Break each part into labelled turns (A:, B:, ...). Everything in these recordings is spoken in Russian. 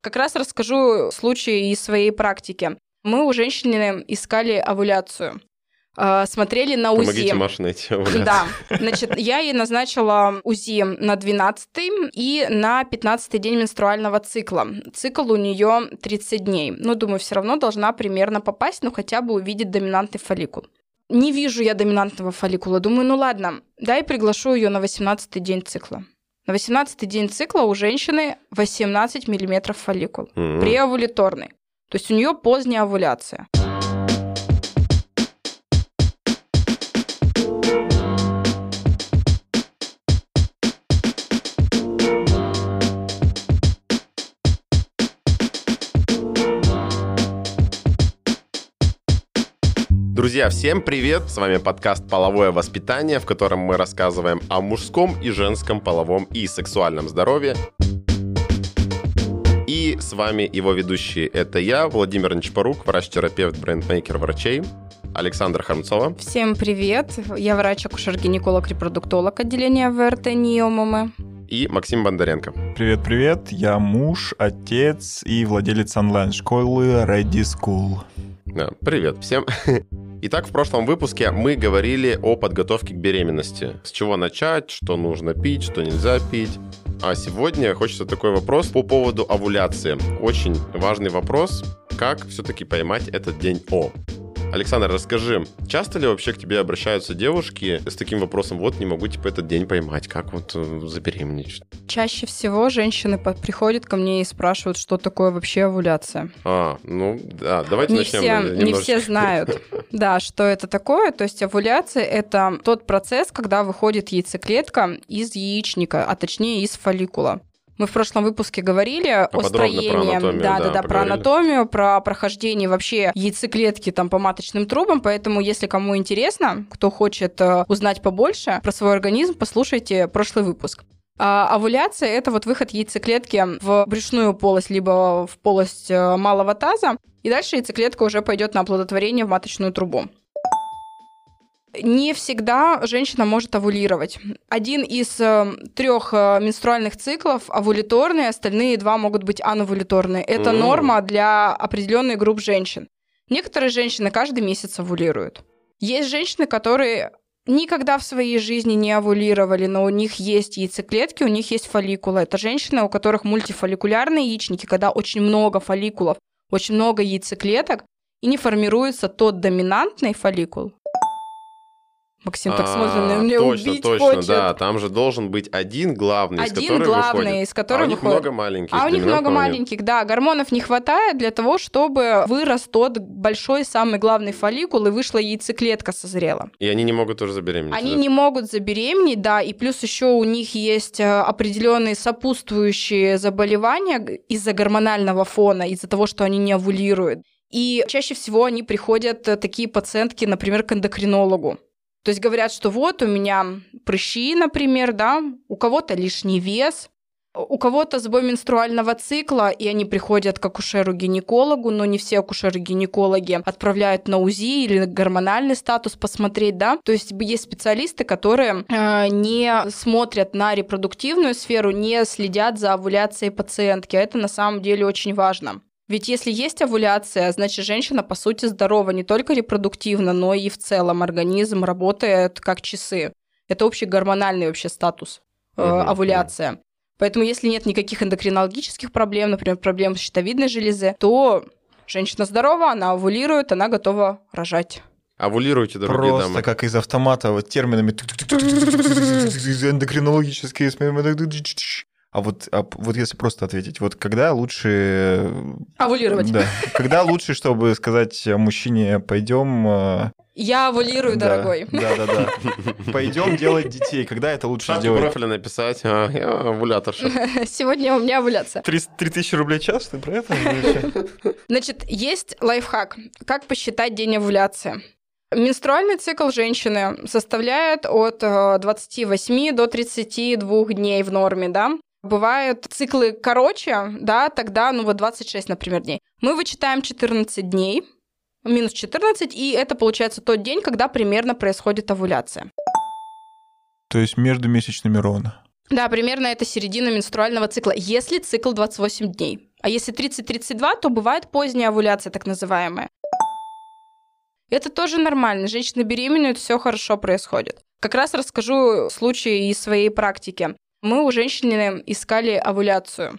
A: Как раз расскажу случай из своей практики. Мы у женщины искали овуляцию. А, смотрели на УЗИ.
B: Помогите Маше найти овуляцию.
A: Да, значит, я ей назначила УЗИ на 12 и на 15 день менструального цикла. Цикл у нее 30 дней. Ну, думаю, все равно должна примерно попасть, ну, хотя бы увидеть доминантный фолликул. Не вижу я доминантного фолликула. Думаю, ну ладно, дай приглашу ее на 18 день цикла. На 18 день цикла у женщины 18 миллиметров фолликул.
B: Мгм.
A: Преовуляторный. То есть у нее поздняя овуляция.
B: Друзья, всем привет! С вами подкаст «Половое воспитание», в котором мы рассказываем о мужском и женском половом и сексуальном здоровье. И с вами его ведущие. Это я, Владимир Нечпорук, врач-терапевт, брендмейкер врачей, Александра Хармцова.
A: Всем привет! Я врач-акушер-гинеколог-репродуктолог отделения ВРТ НИОММ.
B: и Максим Бондаренко.
C: Привет-привет, я муж, отец и владелец онлайн-школы Ready School.
B: Да, привет всем. Итак, в прошлом выпуске мы говорили о подготовке к беременности. С чего начать, что нужно пить, что нельзя пить. А сегодня хочется такой вопрос по поводу овуляции. Очень важный вопрос, как все-таки поймать этот день О. Александр, расскажи, часто ли вообще к тебе обращаются девушки с таким вопросом, вот не могу типа этот день поймать, как вот э, забеременеть?
A: Чаще всего женщины приходят ко мне и спрашивают, что такое вообще овуляция.
B: А, ну да, давайте
A: Не
B: начнем.
A: все, не все знают, да, что это такое. То есть овуляция – это тот процесс, когда выходит яйцеклетка из яичника, а точнее из фолликула. Мы в прошлом выпуске говорили о
B: Подробно про
A: строении,
B: анатомию,
A: да,
B: да,
A: да, да, про анатомию, про прохождение вообще яйцеклетки там по маточным трубам. Поэтому, если кому интересно, кто хочет э, узнать побольше про свой организм, послушайте прошлый выпуск. А овуляция – это вот выход яйцеклетки в брюшную полость, либо в полость э, малого таза, и дальше яйцеклетка уже пойдет на оплодотворение в маточную трубу. Не всегда женщина может овулировать. Один из трех менструальных циклов овуляторный, остальные два могут быть ановуляторные. Это
B: М.
A: норма для определенной групп женщин. Некоторые женщины каждый месяц овулируют. Есть женщины, которые никогда в своей жизни не овулировали, но у них есть яйцеклетки, у них есть фолликулы. Это женщины, у которых мультифолликулярные яичники, когда очень много фолликулов, очень много яйцеклеток, и не формируется тот доминантный фолликул. Максим так смотрит на
B: А,
A: меня,
B: точно,
A: убить
B: точно,
A: хочет.
B: да. Там же должен быть один главный, из
A: Один
B: которого
A: главный,
B: выходит.
A: из которого
B: а у них
A: выходит.
B: много маленьких.
A: А у них много маленьких, да. Гормонов не хватает для того, чтобы вырос тот большой, самый главный фолликул, и вышла яйцеклетка созрела.
B: И они не могут тоже забеременеть.
A: Они
B: да?
A: не могут забеременеть, да, и плюс еще у них есть э, определенные сопутствующие заболевания из-за гормонального фона, из-за того, что они не овулируют. И чаще всего они приходят, э, такие пациентки, например, к эндокринологу. То есть говорят, что вот у меня прыщи, например, да, у кого-то лишний вес, у кого-то сбой менструального цикла, и они приходят к акушеру-гинекологу, но не все акушеры-гинекологи отправляют на УЗИ или гормональный статус посмотреть, да. То есть есть специалисты, которые э, не смотрят на репродуктивную сферу, не следят за овуляцией пациентки, а это на самом деле очень важно. Ведь если есть овуляция, значит, женщина, по сути, здорова не только репродуктивно, но и в целом организм работает как часы. Это общий гормональный вообще статус, э,
B: Мгм,
A: овуляция. Поэтому если нет никаких эндокринологических проблем, например, проблем с щитовидной железы, то женщина здорова, она овулирует, она готова рожать.
B: Овулируйте, дорогие
C: Просто
B: дамы.
C: как из автомата вот терминами эндокринологические. А вот, а вот если просто ответить, вот когда лучше...
A: Овулировать.
C: Да. Когда лучше, чтобы сказать мужчине, пойдем... э,
A: Я овулирую,
C: да,
A: дорогой.
C: Да, да, да. Пойдем делать детей. Когда это лучше
B: Шапку
C: сделать?
B: профиля написать, а, я овуляторша.
A: Сегодня у меня овуляция.
C: Три три тысячи рублей в час? Ты про это?
A: Значит, есть лайфхак. Как посчитать день овуляции? Менструальный цикл женщины составляет от э, 28 до 32 дней в норме, да? Бывают циклы короче, да, тогда, ну вот 26, например, дней. Мы вычитаем 14 дней, минус 14, и это получается тот день, когда примерно происходит овуляция.
C: То есть между месячными ровно.
A: Да, примерно это середина менструального цикла, если цикл 28 дней. А если 30-32, то бывает поздняя овуляция, так называемая. Это тоже нормально. Женщины беременеют, все хорошо происходит. Как раз расскажу случай из своей практики. Мы у женщины искали овуляцию.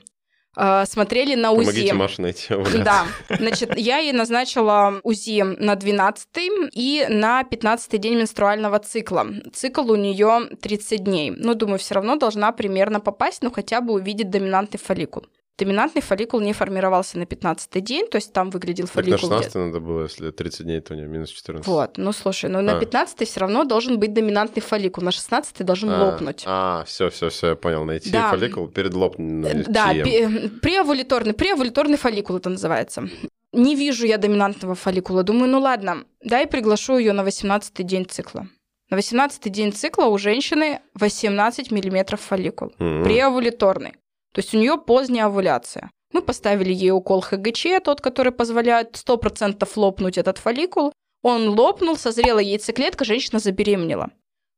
A: А, смотрели на УЗИ.
B: Помогите Маше найти овуляцию.
A: Да. Значит, я ей назначила УЗИ на 12 и на 15 день менструального цикла. Цикл у нее 30 дней. Ну, думаю, все равно должна примерно попасть, ну, хотя бы увидеть доминантный фолликул. Доминантный фолликул не формировался на 15 день, то есть там выглядел
B: Так на
A: фолликул.
B: 16
A: где-
B: надо было, если 30 дней, то у нее минус 14.
A: Вот, ну слушай, ну на
B: А.
A: 15 все равно должен быть доминантный фолликул, на 16 должен
B: А,
A: лопнуть.
B: А, все, все, все, я понял. Найти
A: Да.
B: фолликул перед
A: Э,
B: лопнутием.
A: Да, пе- преовулиторный, преовулиторный фолликул это называется. Не вижу я доминантного фолликула. Думаю, ну ладно, дай приглашу ее на 18 день цикла. На 18 день цикла у женщины 18 миллиметров фолликул.
B: М.
A: Преовулиторный. То есть у нее поздняя овуляция. Мы поставили ей укол ХГЧ, тот, который позволяет 100% лопнуть этот фолликул. Он лопнул, созрела яйцеклетка, женщина забеременела.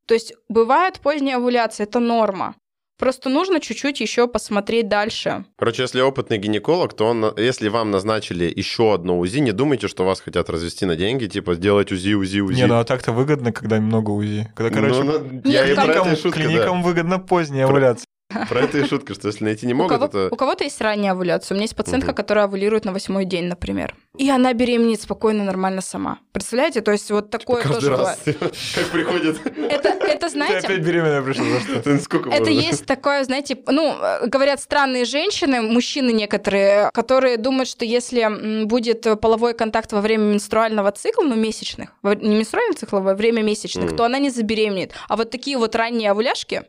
A: То есть бывает поздняя овуляция, это норма. Просто нужно чуть-чуть еще посмотреть дальше.
B: Короче, если опытный гинеколог, то он, если вам назначили еще одно УЗИ, не думайте, что вас хотят развести на деньги, типа сделать УЗИ, УЗИ, УЗИ.
C: Не, ну а так-то выгодно, когда много УЗИ. Когда, короче,
B: Ну, ну, я и
A: как-
B: про
C: клиникам,
B: это и шутка, да.
C: клиникам выгодно поздняя овуляция.
B: Про это и шутка, что если найти не
A: У,
B: могут,
A: кого,
B: это...
A: у кого-то есть ранняя овуляция. У меня есть пациентка,
B: Мгм.
A: которая овулирует на восьмой день, например. И она беременеет спокойно, нормально сама. Представляете? То есть вот такое
B: Каждый
A: тоже
B: раз,
A: бывает.
B: как приходит.
A: Это, это
C: Ты
A: знаете...
C: опять беременная пришла, за что?
B: Это сколько
A: Это
B: можно?
A: есть такое, знаете, ну, говорят странные женщины, мужчины некоторые, которые думают, что если будет половой контакт во время менструального цикла, ну, месячных, не менструального цикла, во время месячных, то она не забеременеет. А вот такие вот ранние овуляшки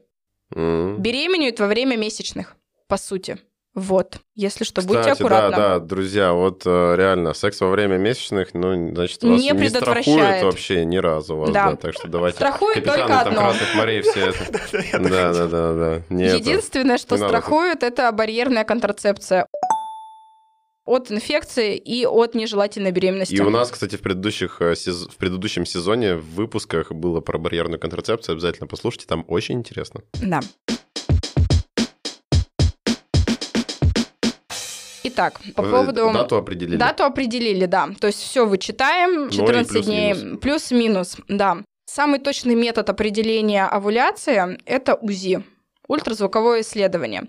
B: М.
A: беременеют во время месячных, по сути. Вот. Если что,
B: Кстати,
A: будьте аккуратны.
B: да, да, друзья, вот э, реально, секс во время месячных, ну, значит, вас
A: Не
B: не,
A: предотвращает.
B: страхует вообще ни разу вас,
A: Да.
B: да. так что давайте...
A: Страхует
B: Капитаны
A: только
B: там
A: одно.
B: Красных морей все это. Да, да, да, да.
A: Единственное, что страхует, это барьерная контрацепция от инфекции и от нежелательной беременности.
B: И у нас, кстати, в, предыдущих, э, в предыдущем сезоне в выпусках было про барьерную контрацепцию. Обязательно послушайте, там очень интересно.
A: Да. Итак, по
B: Э,
A: поводу...
B: Дату определили.
A: Дату определили, да. То есть все вычитаем, 14
B: плюс-минус.
A: дней, плюс-минус, да. Самый точный метод определения овуляции – это УЗИ, ультразвуковое исследование.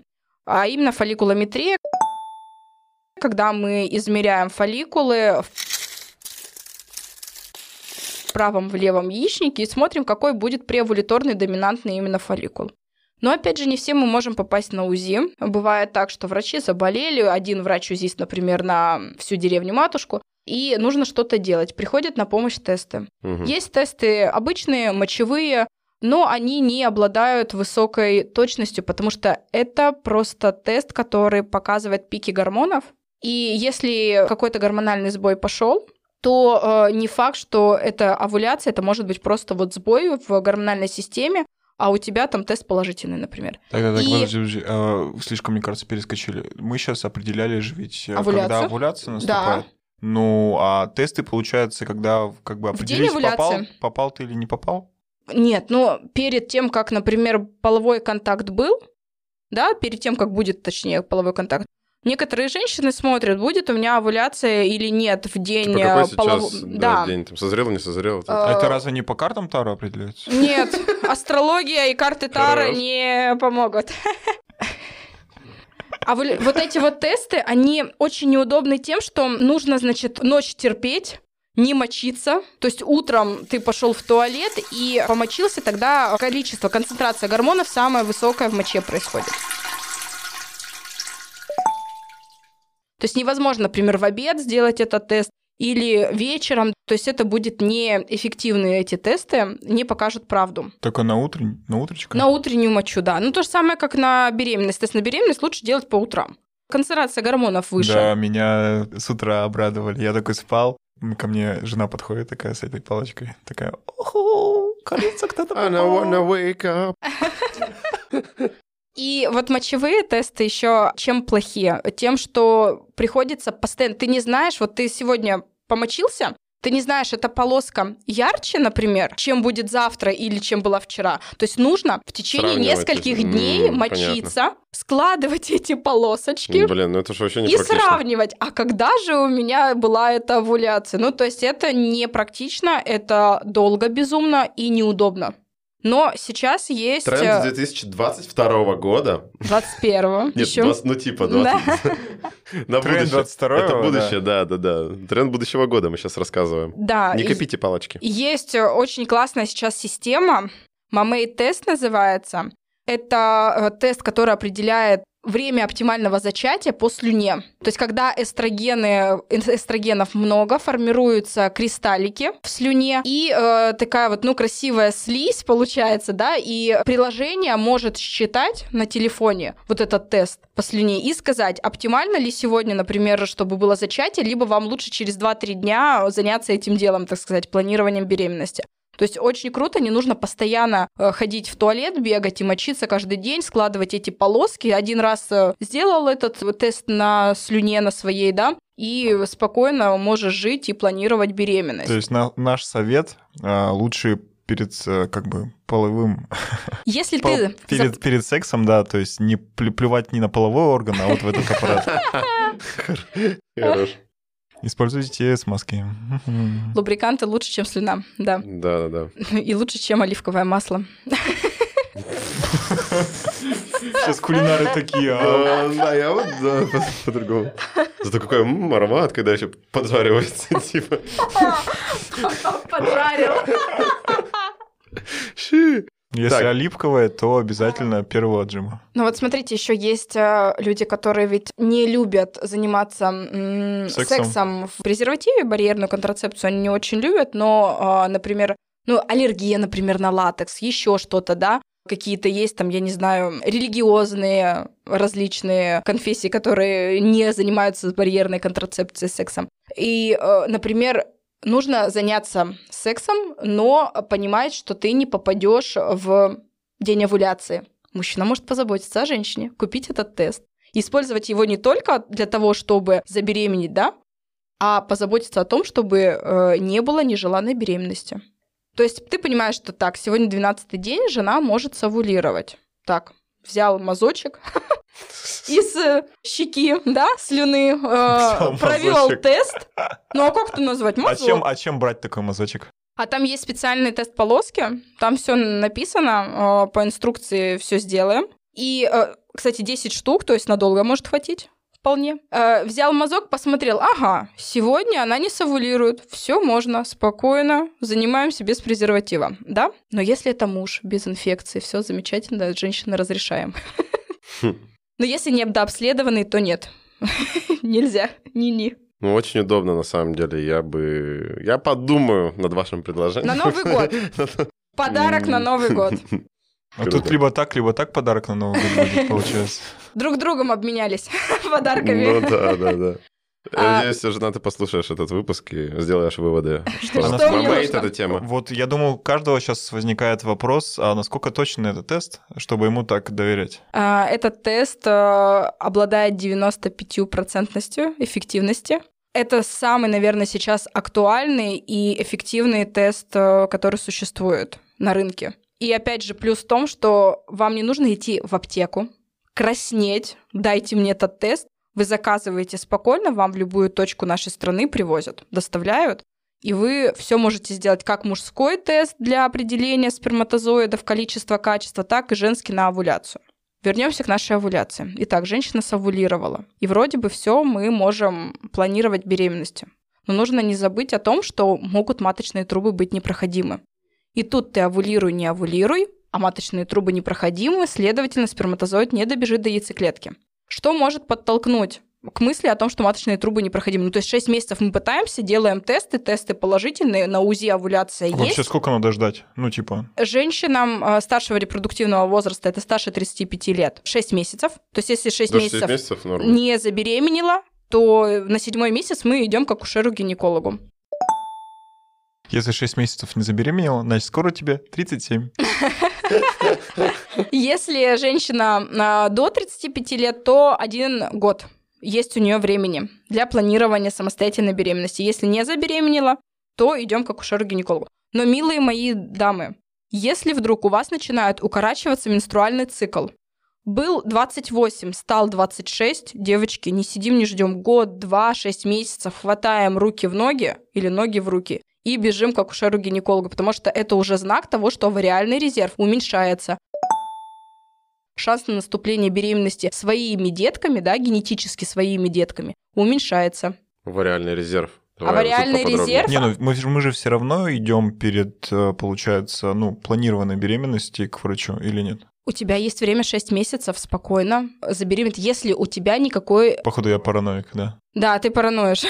A: А именно фолликулометрия, когда мы измеряем фолликулы в правом, в левом яичнике и смотрим, какой будет преовулиторный доминантный именно фолликул. Но опять же, не все мы можем попасть на УЗИ. Бывает так, что врачи заболели, один врач-узист, например, на всю деревню матушку, и нужно что-то делать. Приходят на помощь тесты.
B: Мгм.
A: Есть тесты обычные, мочевые, но они не обладают высокой точностью, потому что это просто тест, который показывает пики гормонов. И если какой-то гормональный сбой пошел, то э, не факт, что это овуляция, это может быть просто вот сбой в гормональной системе, а у тебя там тест положительный, например.
C: Так, так, так,
A: И-
C: подожди, подожди. А, слишком, мне кажется, перескочили. Мы сейчас определяли же ведь, э,
A: Овуляцию?
C: когда овуляция наступает. Ну, а тесты, получается, когда как бы определить, попал, попал ты или не попал?
A: Нет, но перед тем, как, например, половой контакт был, да, перед тем, как будет, точнее, половой контакт, некоторые женщины смотрят, будет у меня овуляция или нет в день
B: Типа какой
A: э,
B: сейчас
A: полов-
B: да,
A: Да.
B: день? Там, созрел, не созрел?
A: А,
C: А это разве не по картам Таро определяется?
A: Нет, астрология и карты
B: Хорош.
A: не помогут. А вот эти вот тесты, они очень неудобны тем, что нужно, значит, ночь терпеть, не мочиться. То есть утром ты пошел в туалет и помочился, тогда количество, концентрация гормонов самая высокая в моче происходит. Есть невозможно, например, в обед сделать этот тест или вечером. То есть это будет неэффективные эти тесты, не покажут правду.
C: Только на утрень, на утречко?
A: На утреннюю мочу, да. Ну, то же самое, как на беременность. Тест на беременность лучше делать по утрам. Концентрация гормонов выше.
C: Да, меня с утра обрадовали. Я такой спал, ко мне жена подходит такая с этой палочкой, такая, оху, кажется, кто-то
B: I
C: попал».
B: don't wanna wake up.
A: И вот мочевые тесты еще чем плохие? Тем, что приходится постоянно... Ты не знаешь, вот ты сегодня помочился, ты не знаешь, эта полоска ярче, например, чем будет завтра или чем была вчера. То есть нужно в течение нескольких дней
B: М,
A: мочиться, складывать эти полосочки.
B: Блин, ну это же вообще не
A: И сравнивать, а когда же у меня была эта овуляция? Ну, то есть это непрактично, это долго безумно и неудобно. Но сейчас есть
B: Тренд
A: э,
B: 2022 года.
A: 21
B: Нет,
A: еще.
B: 20, ну типа
A: Да.
B: 20. На
C: Тренд
B: будущее.
C: 22-го,
B: Это
C: да.
B: будущее, да, да, да. Тренд будущего года мы сейчас рассказываем.
A: Да,
B: Не копите палочки.
A: Есть э, очень классная сейчас система, Мамей тест называется. Это э, тест, который определяет время оптимального зачатия по слюне. То есть, когда эстрогены, эстрогенов много, формируются кристаллики в слюне, и э, такая вот, ну, красивая слизь получается, да, и приложение может считать на телефоне вот этот тест по слюне и сказать, оптимально ли сегодня, например, чтобы было зачатие, либо вам лучше через 2-3 дня заняться этим делом, так сказать, планированием беременности. То есть очень круто, не нужно постоянно э, ходить в туалет, бегать и мочиться каждый день, складывать эти полоски. Один раз э, сделал этот тест на слюне на своей, да, и спокойно можешь жить и планировать беременность.
C: То есть на- наш совет а, лучше перед э, как бы половым
A: Если
C: пол-
A: ты...
C: перед, перед сексом, да, то есть не плевать не на половой орган, а вот в этот аппарат.
B: Хорош.
C: Используйте смазки.
A: Лубриканты лучше, чем слюна, да.
B: Да, да, да.
A: И лучше, чем оливковое масло.
C: Сейчас кулинары такие. а,
B: Да, я вот, да, по-другому. Зато какой м, аромат, когда еще поджаривается, типа.
A: Поджарил.
B: Ши.
C: Если
B: Так.
C: оливковое, то обязательно первого отжима.
A: Ну вот смотрите, еще есть э, люди, которые ведь не любят заниматься м,
C: Сексом.
A: сексом. в презервативе, барьерную контрацепцию они не очень любят, но, э, например, ну, аллергия, например, на латекс, еще что-то, да, какие-то есть там, я не знаю, религиозные различные конфессии, которые не занимаются барьерной контрацепцией сексом. И, э, например, нужно заняться сексом, но понимать, что ты не попадешь в день овуляции. Мужчина может позаботиться о женщине, купить этот тест. Использовать его не только для того, чтобы забеременеть, да, а позаботиться о том, чтобы э, не было нежеланной беременности. То есть ты понимаешь, что так, сегодня 12 день, жена может совулировать. Так, взял мазочек из э, щеки, да, слюны, э, провел тест. Ну а как это назвать?
C: А
A: Мазок.
C: чем, а чем брать такой мазочек?
A: А там есть специальный тест полоски, там все написано, э, по инструкции все сделаем. И, э, кстати, 10 штук, то есть надолго может хватить. Вполне. Э, взял мазок, посмотрел, ага, сегодня она не совулирует, все можно, спокойно, занимаемся без презерватива, да? Но если это муж без инфекции, все замечательно, женщины разрешаем. Но если не обследованный, то нет. Нельзя, ни-ни.
B: Ну, очень удобно, на самом деле. Я бы... Я подумаю над вашим предложением.
A: На Новый год. Подарок на Новый год.
C: А
B: Круто.
C: тут либо так, либо так подарок на Новый год будет, получается.
A: Друг другом обменялись подарками.
B: Ну да, да, да.
A: А-
B: Надеюсь, жена, ты послушаешь этот выпуск и сделаешь выводы, что
C: Что
A: нужно?
B: эта тема.
C: Вот я думаю, у каждого сейчас возникает вопрос, а насколько точный этот тест, чтобы ему так доверять?
A: А, Этот тест э, обладает 95% эффективности. Это самый, наверное, сейчас актуальный и эффективный тест, э, который существует на рынке. И опять же, плюс в том, что вам не нужно идти в аптеку, краснеть, дайте мне этот тест. Вы заказываете спокойно, вам в любую точку нашей страны привозят, доставляют. И вы все можете сделать как мужской тест для определения сперматозоидов, количества, качества, так и женский на овуляцию. Вернемся к нашей овуляции. Итак, женщина совулировала. И вроде бы все мы можем планировать беременности. Но нужно не забыть о том, что могут маточные трубы быть непроходимы. И тут ты овулируй, не овулируй, а маточные трубы непроходимы, следовательно, сперматозоид не добежит до яйцеклетки. Что может подтолкнуть к мысли о том, что маточные трубы непроходимы? Ну, то есть 6 месяцев мы пытаемся, делаем тесты, тесты положительные, на УЗИ овуляция есть.
C: Вообще сколько надо ждать? Ну, типа,
A: Женщинам э, старшего репродуктивного возраста, это старше 35 лет, 6 месяцев. То есть если 6
B: До 6
A: месяцев,
B: месяцев норм.
A: не забеременела, то на седьмой месяц мы идем к акушеру-гинекологу.
C: если 6 месяцев не забеременела, значит, скоро тебе 37.
A: Если женщина а, до 35 лет, то один год есть у нее времени для планирования самостоятельной беременности. Если не забеременела, то идем к акушеру-гинекологу. Но, милые мои дамы, если вдруг у вас начинает укорачиваться менструальный цикл, был 28, стал 26, девочки, не сидим, не ждем год, два, шесть месяцев, хватаем руки в ноги или ноги в руки и бежим к акушеру-гинекологу, потому что это уже знак того, что авариальный резерв уменьшается. Шанс на наступление беременности своими детками, да, генетически своими детками, уменьшается.
B: Авариальный резерв.
A: Авариальный резерв.
C: Не, ну мы, мы же все равно идем перед, э, получается, ну, планированной беременности к врачу или нет?
A: У тебя есть время 6 месяцев спокойно забеременеть, если у тебя никакой...
C: Походу, я параноик, да?
A: Да, ты параноишь.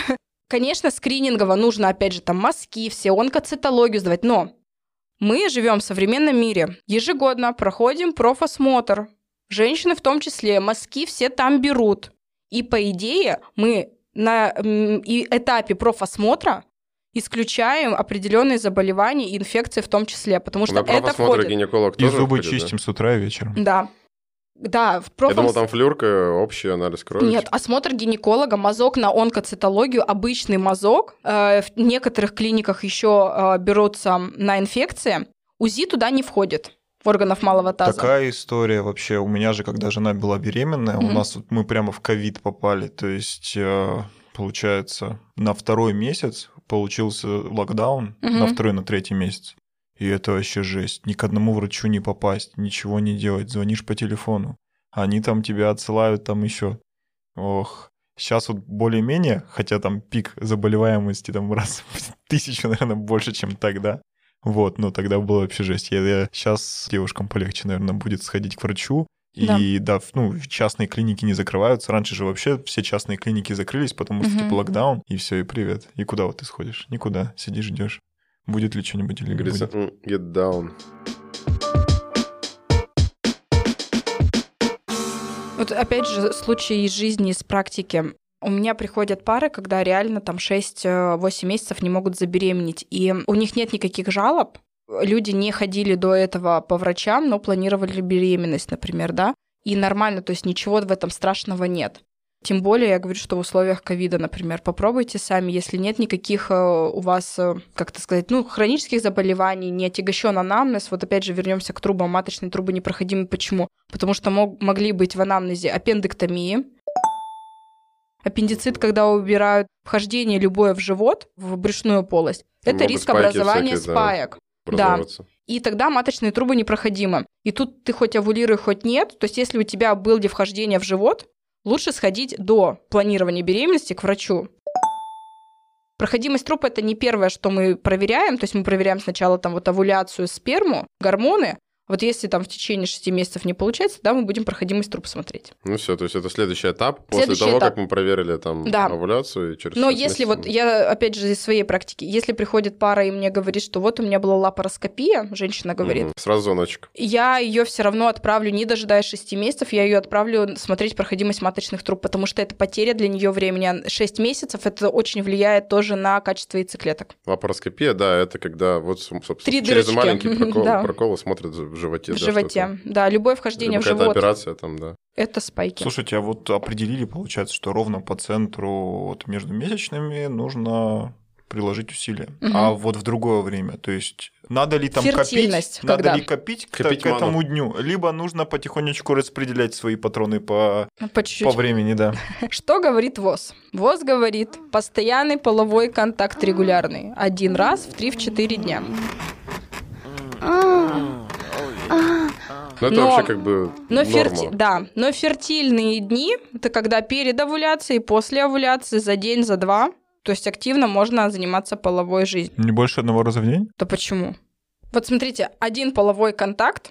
A: Конечно, скринингово нужно, опять же, там мазки, все онкоцитологию сдавать, но мы живем в современном мире. Ежегодно проходим профосмотр. Женщины в том числе, мазки все там берут. И по идее мы на этапе профосмотра исключаем определенные заболевания и инфекции в том числе, потому что
B: на
A: это входит.
B: гинеколог
C: и
B: тоже
C: зубы
B: входит,
C: чистим
B: да?
C: с утра и вечером.
A: Да. Да, в
B: Я
A: профом...
B: думал, там флюрка, общий анализ крови.
A: Нет, осмотр гинеколога, мазок на онкоцитологию, обычный мазок. Э, в некоторых клиниках еще э, берутся на инфекции. УЗИ туда не входит органов малого таза.
C: Такая история вообще. У меня же, когда жена была беременная,
A: Мгм.
C: у нас вот мы прямо в ковид попали. То есть, э, получается, на второй месяц получился локдаун,
A: Мгм.
C: на второй, на третий месяц. И это вообще жесть. Ни к одному врачу не попасть, ничего не делать. Звонишь по телефону. Они там тебя отсылают там еще. Ох. Сейчас вот более-менее, хотя там пик заболеваемости там раз в тысячу, наверное, больше, чем тогда. Вот, но тогда было вообще жесть. Я, сейчас девушкам полегче, наверное, будет сходить к врачу. И да, в- ну, частные клиники не закрываются. Раньше же вообще все частные клиники закрылись, потому что
A: Мгм.
C: типа локдаун, и все, и привет. И куда вот ты сходишь? Никуда. Сидишь, ждешь. Будет ли что-нибудь или не будет.
B: «М, get down.
A: Вот опять же, случай из жизни, из практики. У меня приходят пары, когда реально там 6-8 месяцев не могут забеременеть, и у них нет никаких жалоб. Люди не ходили до этого по врачам, но планировали беременность, например, да, и нормально, то есть ничего в этом страшного нет. Тем более, я говорю, что в условиях ковида, например, попробуйте сами, если нет никаких э, у вас, э, как это сказать, ну, хронических заболеваний, не отягощен анамнез. Вот опять же вернемся к трубам. Маточные трубы непроходимы. Почему? Потому что мог, могли быть в анамнезе аппендэктомии, аппендицит, когда убирают вхождение любое в живот, в брюшную полость. Это
B: Могут
A: риск образования
B: всякие, да.
A: спаек.
B: Образовываться.
A: И тогда маточные трубы непроходимы. И тут ты хоть овулируй, хоть нет. То есть если у тебя было вхождение в живот, лучше сходить до планирования беременности к врачу. Проходимость труб – это не первое, что мы проверяем. То есть мы проверяем сначала там вот овуляцию, сперму, гормоны. Вот если там в течение 6 месяцев не получается, да, мы будем проходимость труб смотреть.
B: Ну все, то есть это следующий этап. После
A: Следующий
B: того,
A: этап.
B: как мы проверили там
A: Да.
B: овуляцию и через
A: Но
B: шесть
A: если
B: месяцев
A: вот, я опять же из своей практики, если приходит пара и мне говорит, что вот у меня была лапароскопия, женщина говорит,
B: Мгм. Сразу звоночек.
A: я ее все равно отправлю, не дожидаясь 6 месяцев, я ее отправлю смотреть проходимость маточных труб, потому что это потеря для нее времени. 6 месяцев это очень влияет тоже на качество яйцеклеток.
B: Лапароскопия, да, это когда вот, собственно,
A: Три
B: через
A: дырочки.
B: маленький прокол,
A: Да.
B: прокол смотрят в животе.
A: в
B: да,
A: животе.
B: что-то.
A: Да, любое вхождение
B: Либо
A: в живот
B: операция там, да.
A: это спайки.
C: Слушайте, а вот определили, получается, что ровно по центру вот между месячными нужно приложить усилия.
A: Мгм.
C: А вот в другое время, то есть надо ли там
A: Фертильность
C: копить,
A: когда?
C: надо ли копить, к-
B: Копить
C: к, этому дню, либо нужно потихонечку распределять свои патроны по,
A: По чуть-чуть.
C: по времени, да.
A: Что говорит ВОЗ? ВОЗ говорит постоянный половой контакт регулярный. Один раз в 3-4 дня.
B: Ну, это
A: Но-
B: вообще как бы
A: Но,
B: норма.
A: ферти- да, но фертильные дни – это когда перед овуляцией, после овуляции, за день, за два. То есть активно можно заниматься половой жизнью.
C: Не больше одного раза в день?
A: То почему? Вот смотрите, один половой контакт,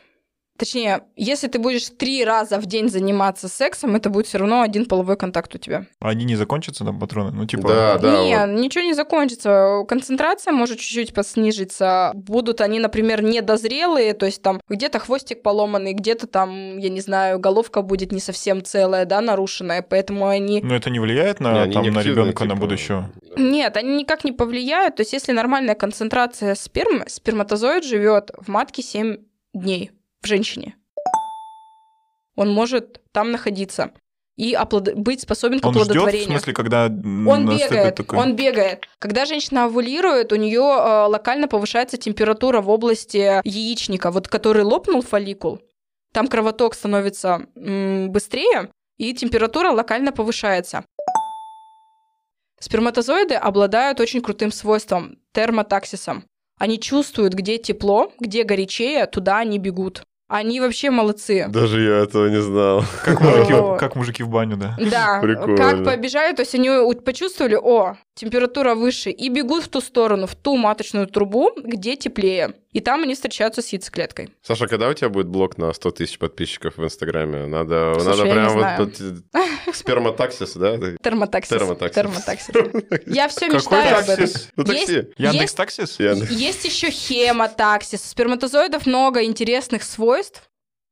A: точнее, если ты будешь три раза в день заниматься сексом, это будет все равно один половой контакт у тебя.
C: А они не закончатся, там, патроны? Ну, типа...
B: Да, да.
A: не, ничего не закончится. Концентрация может чуть-чуть поснижиться. Будут они, например, недозрелые, то есть там где-то хвостик поломанный, где-то там, я не знаю, головка будет не совсем целая, да, нарушенная, поэтому они...
C: Но это не влияет
B: Не,
C: на,
B: они
C: там,
B: не
C: на ребенка на
B: типа,
C: будущего?
B: да.
A: Нет, они никак не повлияют. То есть если нормальная концентрация спермы, сперматозоид живет в матке 7 дней в женщине. Он может там находиться. и оплод... быть способен к
C: Он ждет, в
A: оплодотворению.
C: смысле, когда
A: Он бегает,
C: такой...
A: он бегает. Когда женщина овулирует, у нее э, локально повышается температура в области яичника, вот который лопнул фолликул. Там кровоток становится м, быстрее, и температура локально повышается. Сперматозоиды обладают очень крутым свойством термотаксисом. Они чувствуют, где тепло, где горячее, туда они бегут. Они вообще молодцы.
B: Даже я этого не знал.
C: Как мужики, как мужики в баню, да.
A: Да,
B: Прикольно.
A: как побежали, то есть они почувствовали, о, температура выше, и бегут в ту сторону, в ту маточную трубу, где теплее. И там они встречаются с яйцеклеткой.
B: Саша, когда у тебя будет блог на 100 тысяч подписчиков в Инстаграме? Надо,
A: Слушай,
B: надо
A: я не
B: прям
A: знаю.
B: вот, вот сперматаксис, да?
A: Термотаксис.
B: Термотаксис.
A: Термотаксис. Я все мечтаю об этом.
B: Ну, такси.
C: Яндекс Таксис?
A: Есть еще хемотаксис. У сперматозоидов много интересных свойств.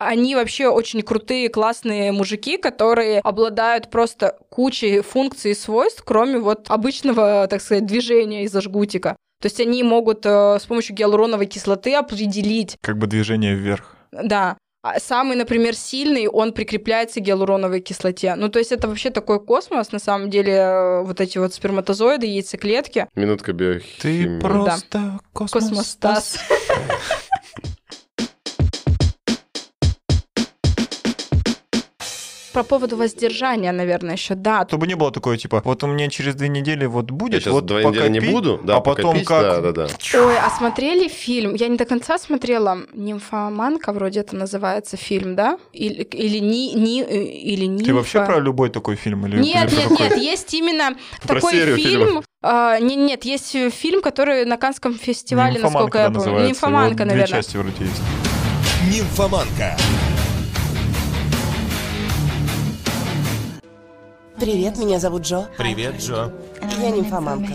A: Они вообще очень крутые, классные мужики, которые обладают просто кучей функций и свойств, кроме вот обычного, так сказать, движения из-за жгутика. То есть они могут э, с помощью гиалуроновой кислоты определить,
C: Как бы движение вверх.
A: да, а самый, например, сильный, он прикрепляется к гиалуроновой кислоте. Ну, то есть это вообще такой космос, на самом деле, э, вот эти вот сперматозоиды, яйцеклетки.
B: Минутка биохимии.
C: Ты просто космос.
A: Космостас. По поводу воздержания, наверное, еще да.
C: Чтобы не было такое, типа, вот у меня через две недели вот
B: Я
C: будет,
B: сейчас
C: вот
B: два
C: пока
B: недели не буду, да,
C: а потом
B: пока пить,
C: как...
B: да, да, да.
A: Ой, а смотрели фильм? Я не до конца смотрела. Нимфоманка вроде это называется фильм, да? Или, или ни, ни, э, или нимфа.
C: Ты вообще про любой такой фильм? Или,
A: Нет,
C: или
A: нет, нет, есть именно
B: Про
A: такой фильм.
B: фильмов.
A: а, не- нет, есть э, фильм, который на Канском фестивале, насколько я
C: да,
A: помню.
C: называется.
A: Нимфоманка,
C: Его
A: наверное.
C: Две части вроде есть.
D: Нимфоманка.
E: Привет, меня зовут Джо.
D: Привет, Джо.
E: Я нимфоманка.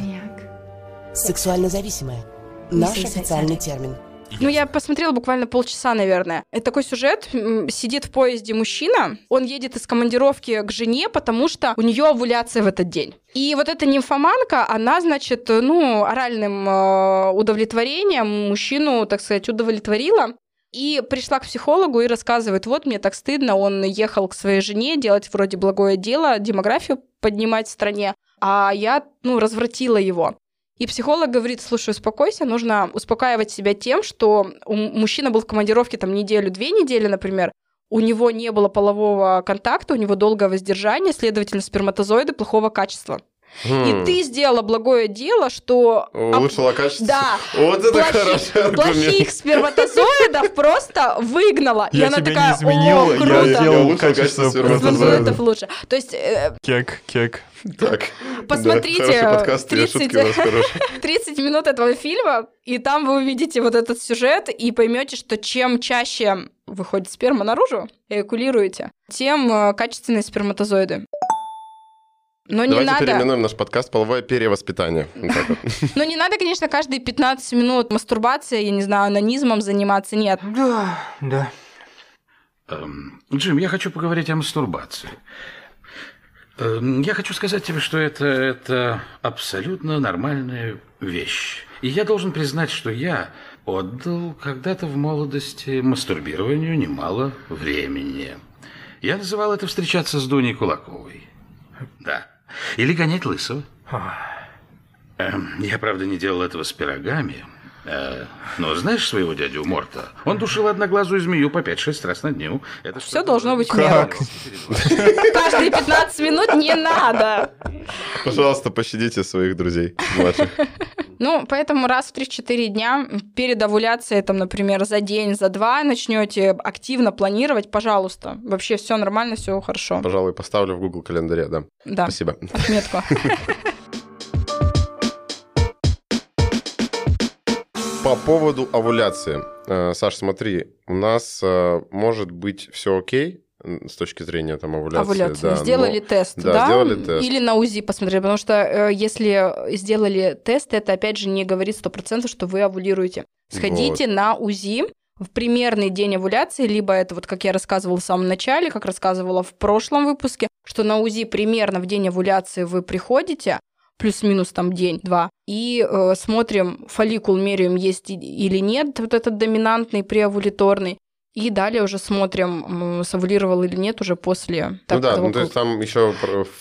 E: Сексуально зависимая. Наш официальный термин.
A: Ну, я посмотрела буквально полчаса, наверное. Это такой сюжет. Сидит в поезде мужчина, он едет из командировки к жене, потому что у нее овуляция в этот день. И вот эта нимфоманка, она, значит, ну, оральным э, удовлетворением мужчину, так сказать, удовлетворила. И пришла к психологу и рассказывает, вот мне так стыдно, он ехал к своей жене делать вроде благое дело, демографию поднимать в стране, а я, ну, развратила его. И психолог говорит, слушай, успокойся, нужно успокаивать себя тем, что мужчина был в командировке там неделю, две недели, например, у него не было полового контакта, у него долгое воздержание, следовательно, сперматозоиды плохого качества. И
B: Хм.
A: ты сделала благое дело, что...
B: Улучшила качество.
A: Да.
B: Вот это
A: плохих-
B: хороший аргумент.
A: плохих сперматозоидов просто выгнала. и
C: Я
A: она
C: тебя
A: такая,
C: не изменил,
A: о,
C: я
A: круто.
C: сделал
B: улучшил
C: качество сперматозоидов.
A: Лучше. То есть э,
C: Кек, кек.
B: Так.
A: Посмотрите,
B: Да, подкаст, три
A: 30
B: шутки у нас хорошие.
A: 30 минут этого фильма, и там вы увидите вот этот сюжет и поймете, что чем чаще выходит сперма наружу, эякулируете, тем э, качественные сперматозоиды. Но не
B: Давайте
A: надо,
B: переименуем наш подкаст «Половое перевоспитание».
A: Но не надо, конечно, каждые 15 минут мастурбацией, я не знаю, анонизмом заниматься, нет.
F: Да, да. Эм, Джим, я хочу поговорить о мастурбации. Эм, Я хочу сказать тебе, что это, это абсолютно нормальная вещь. И я должен признать, что я отдал когда-то в молодости мастурбированию немало времени. Я называл это встречаться с Дуней Кулаковой. Да. Или гонять лысого. Эм, Я, правда, не делал этого с пирогами. Э, Но знаешь своего дядю Морта? Он душил одноглазую змею по 5-6 раз на дню. Это что-то
A: должно быть в меру. Каждые 15 минут не надо.
B: Пожалуйста, пощадите своих друзей младших.
A: Ну, поэтому раз в 3-4 дня перед овуляцией, там, например, за день, за два начнете активно планировать, пожалуйста. Вообще все нормально, все хорошо.
B: Пожалуй, поставлю в Google календаре, да.
A: Да,
B: Спасибо.
A: отметку.
B: По поводу овуляции. Э, Саш, смотри, у нас э, может быть все окей с точки зрения там овуляции.
A: Овуляцию.
B: да,
A: сделали
B: но-
A: тест,
B: да,
A: да?
B: сделали тест.
A: Или на УЗИ посмотрели, потому что э, если сделали тест, это опять же не говорит 100%, что вы овулируете. Сходите на УЗИ в примерный день овуляции, либо это вот как я рассказывала в самом начале, как рассказывала в прошлом выпуске, что на УЗИ примерно в день овуляции вы приходите, плюс-минус там день-два, и э, смотрим, фолликул меряем, есть или нет, вот этот доминантный, преовуляторный, И далее уже смотрим, савулировал или нет уже после.
B: Так, ну да, ну, то есть там еще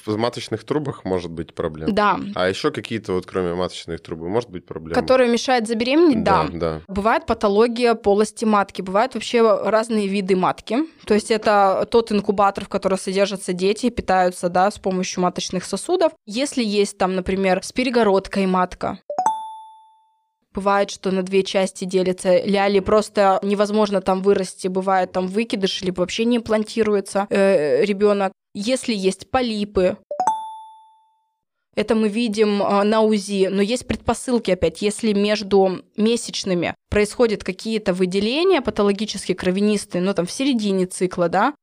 B: в маточных трубах может быть проблема.
A: Да.
B: А еще какие-то вот кроме маточных труб может быть проблемы?
A: Которые мешают забеременеть, да.
B: да. да.
A: Бывает патология полости матки, бывают вообще разные виды матки. То есть это тот инкубатор, в котором содержатся дети, питаются, да, с помощью маточных сосудов. Если есть там, например, с перегородкой матка, Бывает, что на две части делится ляли, просто невозможно там вырасти. Бывает там выкидыш, либо вообще не имплантируется э, ребенок. Если есть полипы, это мы видим э, на УЗИ, но есть предпосылки опять. Если между месячными происходят какие-то выделения патологические, кровянистые, ну там в середине цикла, да,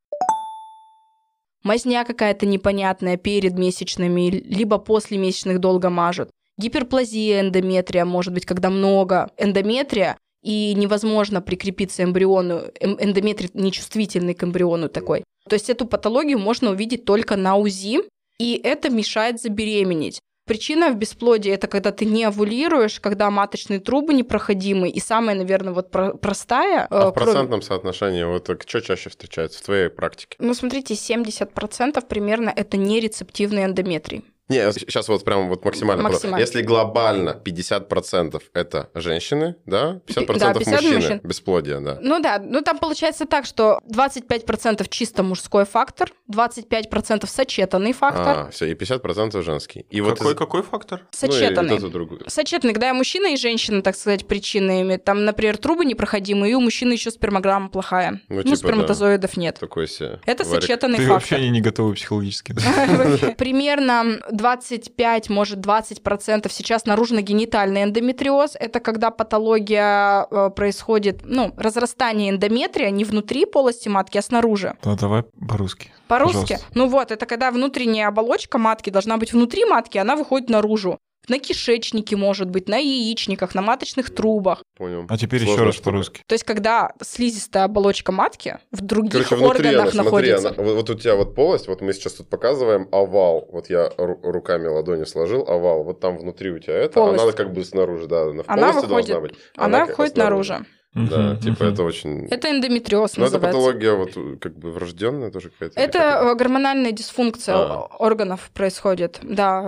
A: мазня какая-то непонятная перед месячными, либо после месячных долго мажут. Гиперплазия эндометрия, может быть, когда много эндометрия, и невозможно прикрепиться эмбриону, эм, эндометрий нечувствительный к эмбриону такой. То есть эту патологию можно увидеть только на УЗИ, и это мешает забеременеть. Причина в бесплодии – это когда ты не овулируешь, когда маточные трубы непроходимы, и самая, наверное, вот простая...
B: А э, в процентном кроме... соотношении вот что чаще встречается в твоей практике?
A: Ну, смотрите, 70% примерно – это нерецептивный эндометрий.
B: Не, сейчас вот прям вот максимально. максимально. Если глобально 50% это женщины, да, 50%, да, 50 мужчины, мужчин. бесплодие, да.
A: Ну да, ну там получается так, что 25% чисто мужской фактор, 25% сочетанный фактор.
B: А, все, и 50% женский. И
C: какой, вот какой фактор?
A: Сочетанный. Ну, сочетанный, когда мужчина и женщина, так сказать, причины имеют. Там, например, трубы непроходимые, и у мужчины еще спермограмма плохая. Ну, ну типа, сперматозоидов да. нет.
B: Такой себе.
A: Это варик. сочетанный
C: Ты
A: фактор.
C: вообще не готовы психологически.
A: Примерно 25, может 20% сейчас наружно-генитальный эндометриоз. Это когда патология э, происходит, ну, разрастание эндометрия не внутри полости матки, а снаружи.
C: Ну, давай по-русски.
A: По-русски? Ну вот, это когда внутренняя оболочка матки должна быть внутри матки, она выходит наружу на кишечнике, может быть, на яичниках, на маточных трубах.
B: Понял.
C: А теперь Сложно еще раз по-русски.
A: То есть, когда слизистая оболочка матки в других Короче, органах она, находится.
B: Смотри, она, вот, вот у тебя вот полость, вот мы сейчас тут показываем овал. Вот я руками ладони сложил овал. Вот там внутри у тебя это, полость. она как бы снаружи, да, она в
A: она выходит, должна быть. Она, она входит наружу.
B: Да, угу, типа угу. это очень...
A: Это эндометриоз
B: Но называется. это патология вот как бы врожденная тоже какая-то?
A: Это
B: какая
A: гормональная дисфункция а. органов происходит. Да,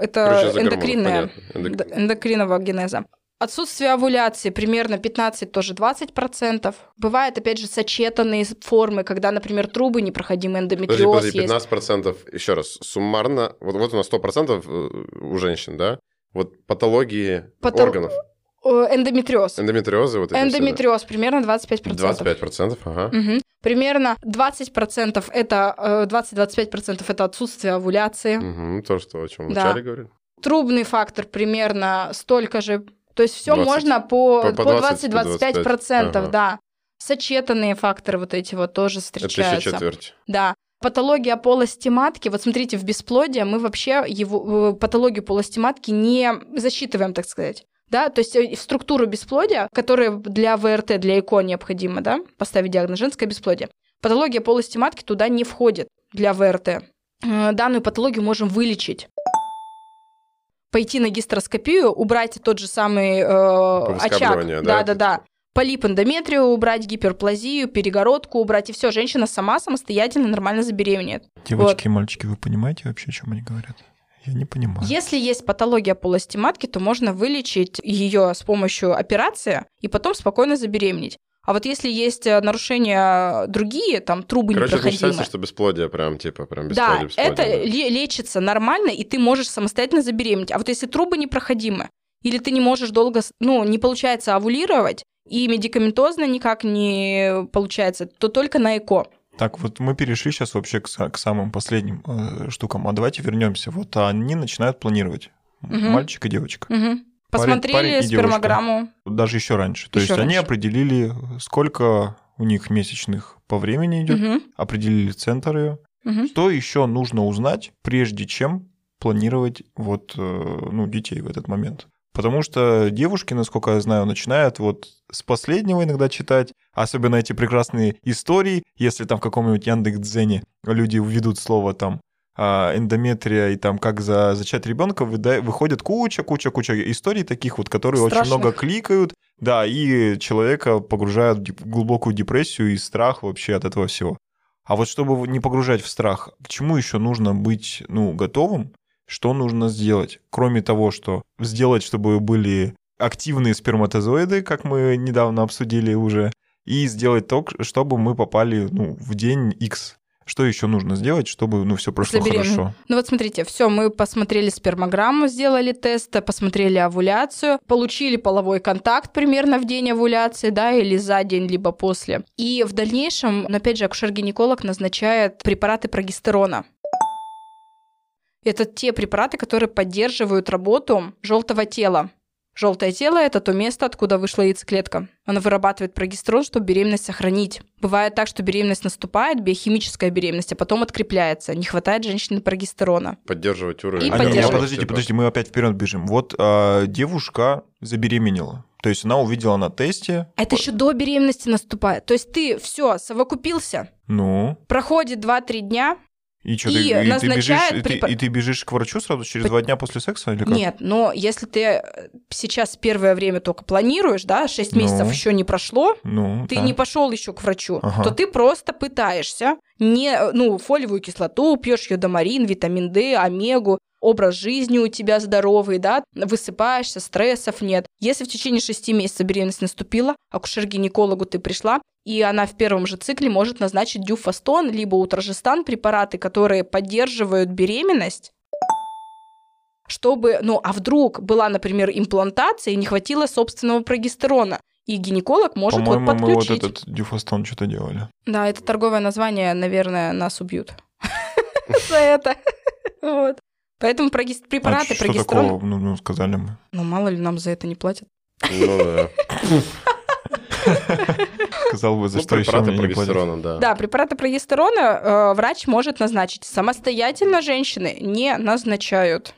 A: это Короче, эндокринная, Эндокрин. эндокринного генеза. Отсутствие овуляции примерно 15, тоже 20%. Бывает, опять же, сочетанные формы, когда, например, трубы непроходимые, эндометриоз подожди, подожди, 15%,
B: есть. еще раз, суммарно, вот, вот у нас 100% э, у женщин, да? Вот патологии Пато... органов.
A: Эндометриоз.
B: Эндометриозы вот эти
A: Эндометриоз, все, да? примерно 25%.
B: 25%, ага.
A: Угу. Примерно 20% это, 20-25% это отсутствие овуляции.
B: Угу, то, что, о чем да. вначале говорили.
A: Трубный фактор примерно столько же. То есть все можно по, по, по 20-25%, ага. да. Сочетанные факторы вот эти вот тоже встречаются. Это еще
B: четверть.
A: Да. Патология полости матки, вот смотрите, в бесплодии мы вообще его, патологию полости матки не засчитываем, так сказать да, то есть э, в структуру бесплодия, которая для ВРТ, для ЭКО необходимо, да, поставить диагноз женское бесплодие. Патология полости матки туда не входит для ВРТ. Э, данную патологию можем вылечить пойти на гистероскопию, убрать тот же самый э, очаг, да, да, да, полип эндометрию убрать, гиперплазию, перегородку убрать, и все, женщина сама самостоятельно нормально забеременеет.
C: Девочки вот. и мальчики, вы понимаете вообще, о чем они говорят? Я не понимаю.
A: Если есть патология полости матки, то можно вылечить ее с помощью операции и потом спокойно забеременеть. А вот если есть э, нарушения другие, там трубы
B: Короче,
A: непроходимые...
B: Короче, считается, что бесплодие прям, типа, прям
A: бесплодие,
B: Да, бесплодие,
A: это да. лечится нормально, и ты можешь самостоятельно забеременеть. А вот если трубы непроходимы, или ты не можешь долго, ну, не получается овулировать, и медикаментозно никак не получается, то только на ЭКО.
C: Так, вот мы перешли сейчас вообще к, к самым последним э, штукам. А давайте вернемся. Вот они начинают планировать. Угу. Мальчик и девочка.
A: Угу. Посмотрели парень, парень спермограмму.
C: Девушка. Даже еще раньше. То еще есть раньше. они определили, сколько у них месячных по времени идет, угу. определили центр ее. Угу. Что еще нужно узнать, прежде чем планировать вот, э, ну, детей в этот момент? Потому что девушки, насколько я знаю, начинают вот с последнего иногда читать, особенно эти прекрасные истории, если там в каком-нибудь Яндекс.Дзене люди введут слово там а, эндометрия и там как за, зачать ребенка выходит куча, куча, куча историй таких вот, которые Страшных. очень много кликают, Да, и человека погружают в глубокую депрессию и страх вообще от этого всего. А вот чтобы не погружать в страх, к чему еще нужно быть ну, готовым? Что нужно сделать? Кроме того, что сделать, чтобы были активные сперматозоиды, как мы недавно обсудили уже, и сделать то, чтобы мы попали ну, в день X. Что еще нужно сделать, чтобы ну, все прошло
A: Забеременеть.
C: хорошо?
A: Ну вот смотрите, все, мы посмотрели спермограмму, сделали тест, посмотрели овуляцию, получили половой контакт примерно в день овуляции, да, или за день, либо после. И в дальнейшем, опять же, акушер-гинеколог назначает препараты прогестерона. Это те препараты, которые поддерживают работу желтого тела. Желтое тело – это то место, откуда вышла яйцеклетка. Она вырабатывает прогестерон, чтобы беременность сохранить. Бывает так, что беременность наступает, биохимическая беременность, а потом открепляется. Не хватает женщине прогестерона.
B: Поддерживать уровень.
A: И
C: А,
A: поддерживать.
C: подождите, подождите, мы опять вперед бежим. Вот а, девушка забеременела. То есть она увидела на тесте.
A: А это еще до беременности наступает. То есть ты все, совокупился,
C: Ну,
A: проходит 2-3 дня.
C: И что,
A: И
C: ты, и ты
A: назначает
C: бежишь, и, ты, и ты бежишь к врачу сразу через два дня после секса или как?
A: Нет, но если ты э, сейчас первое время только планируешь, да, 6
C: Ну.
A: месяцев еще не прошло,
C: Ну,
A: ты
C: да.
A: не пошел еще к врачу,
C: Ага.
A: то ты просто пытаешься не, ну, фолиевую кислоту, пьешь йодомарин, витамин D, омегу, образ жизни у тебя здоровый, да, высыпаешься, стрессов нет. Если в течение шести месяцев беременность наступила, акушер-гинекологу ты пришла, и она в первом же цикле может назначить дюфастон, либо утрожестан, препараты, которые поддерживают беременность, чтобы, ну, а вдруг была, например, имплантация и не хватило собственного прогестерона, и гинеколог может вот
C: По-моему, мы вот
A: подключить.
C: этот дюфастон что-то делали.
A: Да, это торговое название, наверное, нас убьют за это. Вот. Поэтому препараты
C: а такого, ну, ну, сказали мы.
A: Ну, мало ли, нам за это не платят.
B: Ну да.
C: Сказал бы, за
B: Ну,
C: что еще мне не
B: да.
A: Да, препараты прогестерона э, врач может назначить. Самостоятельно женщины не назначают.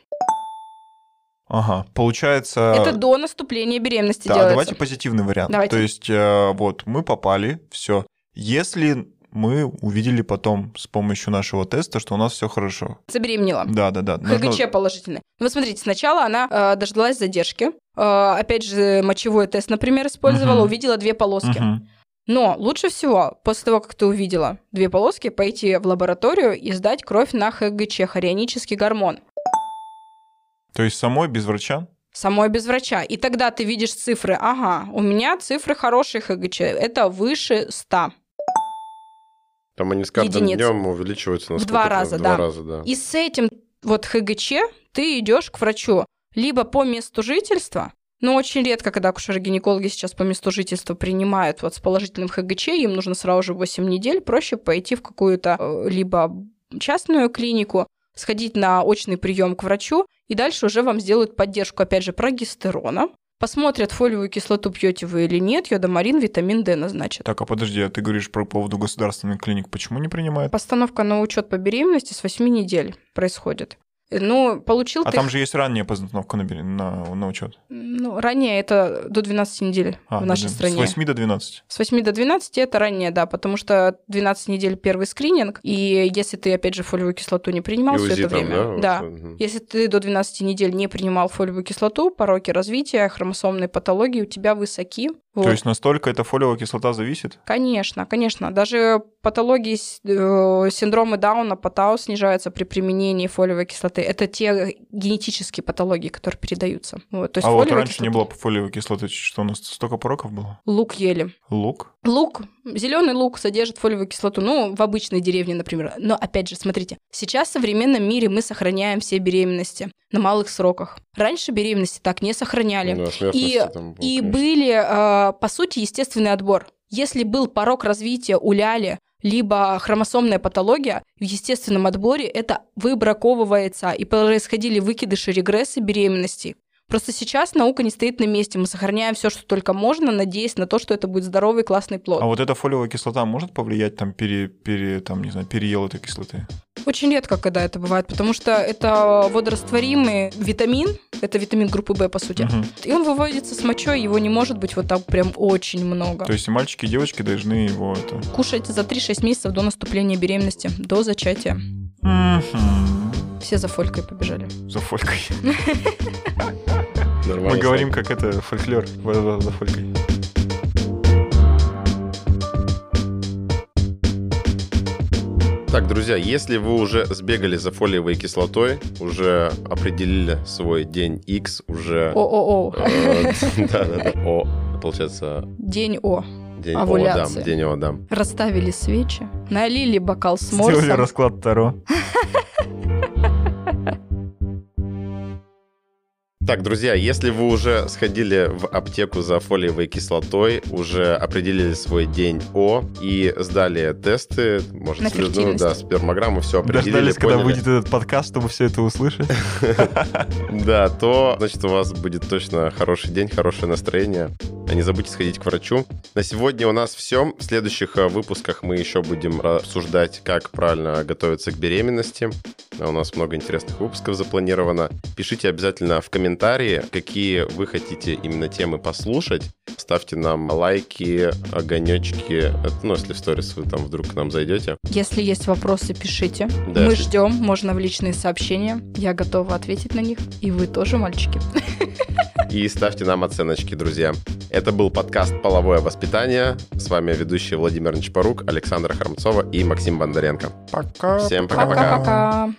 C: Ага, получается...
A: Это до наступления беременности
C: Да,
A: делается.
C: давайте позитивный вариант.
A: Давайте.
C: То есть, э, вот, мы попали, все. Если мы увидели потом с помощью нашего теста, что у нас все хорошо.
A: Забеременела.
C: Да, да, да.
A: ХГЧ положительный. Ну, вот смотрите, сначала она э, дождалась задержки. Э, опять же, мочевой тест, например, использовала,
C: Мгм.
A: увидела две полоски.
C: Мгм.
A: Но лучше всего, после того, как ты увидела две полоски, пойти в лабораторию и сдать кровь на ХГЧ, хорионический гормон.
C: То есть самой без врача?
A: Самой без врача. И тогда ты видишь цифры. Ага, у меня цифры хорошие ХГЧ. Это выше 100.
B: Там они с каждым
A: Единиц.
B: днем увеличиваются на
A: В два раза,
B: в два
A: да.
B: раза, да.
A: И с этим вот ХГЧ ты идешь к врачу либо по месту жительства, но очень редко, когда акушеры-гинекологи сейчас по месту жительства принимают вот с положительным ХГЧ, им нужно сразу же 8 недель, проще пойти в какую-то э, либо частную клинику, сходить на очный прием к врачу, и дальше уже вам сделают поддержку, опять же, прогестерона, посмотрят, фолиевую кислоту пьете вы или нет, йодомарин, витамин D назначат.
C: Так, а подожди, а ты говоришь про поводу государственных клиник. Почему не принимают?
A: Постановка на учет по беременности с 8 недель происходит. Ну, получил
C: А
A: ты
C: там же есть ранняя постановка на, на, на учет.
A: Ну, ранее это до 12 недель
C: А,
A: в нашей
C: да,
A: стране.
C: С 8 до 12.
A: С 8 до 12 это ранее, да, потому что 12 недель первый скрининг, и если ты, опять же, фолиевую кислоту не принимал
B: И
A: все это
B: там,
A: время,
B: да, вот,
A: да,
B: мгм.
A: если ты до 12 недель не принимал фолиевую кислоту, пороки развития, хромосомные патологии у тебя высоки. Вот.
C: То есть настолько эта фолиевая кислота зависит?
A: Конечно, конечно. Даже патологии, э, синдромы Дауна, ПАТАУ снижаются при применении фолиевой кислоты. Это те генетические патологии, которые передаются. Вот. То есть
C: а вот раньше не
A: кислота-
C: было фолиевой кислоты. Что у нас столько пороков было?
A: Лук ели.
C: Лук?
A: Лук, зеленый лук содержит фолиевую кислоту, ну, в обычной деревне, например. Но опять же, смотрите, сейчас в современном мире мы сохраняем все беременности на малых сроках. Раньше беременности так не сохраняли.
B: Да, смертности
A: И,
B: там было,
A: и
B: конечно.
A: были, э, по сути, естественный отбор. Если был порог развития у ляли, либо хромосомная патология, в естественном отборе это выбраковывается, и происходили выкидыши, регрессы беременности. Просто сейчас наука не стоит на месте, мы сохраняем все, что только можно, надеясь на то, что это будет здоровый классный плод.
C: А вот эта фолиевая кислота может повлиять, там, пере, пере, там, не знаю, переел этой кислоты?
A: Очень редко, когда это бывает, потому что это водорастворимый витамин, это витамин группы В, по сути.
C: Мгм.
A: И он выводится с мочой, его не может быть вот так прям очень много.
C: То есть и мальчики, и девочки должны его это...
A: Кушайте за 3-6 месяцев до наступления беременности, до зачатия.
C: Мгм.
A: Все за фолькой побежали.
C: За фолькой. Мы говорим, как это, фольклор за фолькой.
B: Так, друзья, если вы уже сбегали за фолиевой кислотой, уже определили свой день X, уже...
A: О-о-о.
B: э, Да-да-да. О, получается,
A: День О.
B: день О,
A: Овуляции.
B: да, день О, да.
A: Расставили свечи, налили бокал с
C: Сделали
A: морсом.
C: расклад Таро.
B: Так, друзья, если вы уже сходили в аптеку за фолиевой кислотой, уже определили свой день О и сдали тесты, может,
A: На
B: слю- ну,
A: фертильность.
B: да, спермограмму, все определили,
C: Дождались, когда
B: поняли.
C: выйдет этот подкаст, чтобы все это услышать.
B: Да, то, значит, у вас будет точно хороший день, хорошее настроение. А Не забудьте сходить к врачу. На сегодня у нас все. В следующих э, выпусках мы еще будем обсуждать, как правильно готовиться к беременности. А У нас много интересных выпусков запланировано. Пишите обязательно в комментарии, какие вы хотите именно темы послушать. Ставьте нам лайки, огонечки. Это, Ну, если в сторис вы там вдруг к нам зайдете.
A: Если есть вопросы, пишите.
B: Да,
A: Мы ждем, можно в личные сообщения. Я готова ответить на них. И вы тоже, мальчики.
B: и ставьте нам оценочки, друзья. Это был подкаст «Половое воспитание». С вами ведущие Владимир Нечпорук, Александра Хромцова и Максим Бондаренко.
C: Пока.
B: Всем пока-пока.
A: Пока-пока.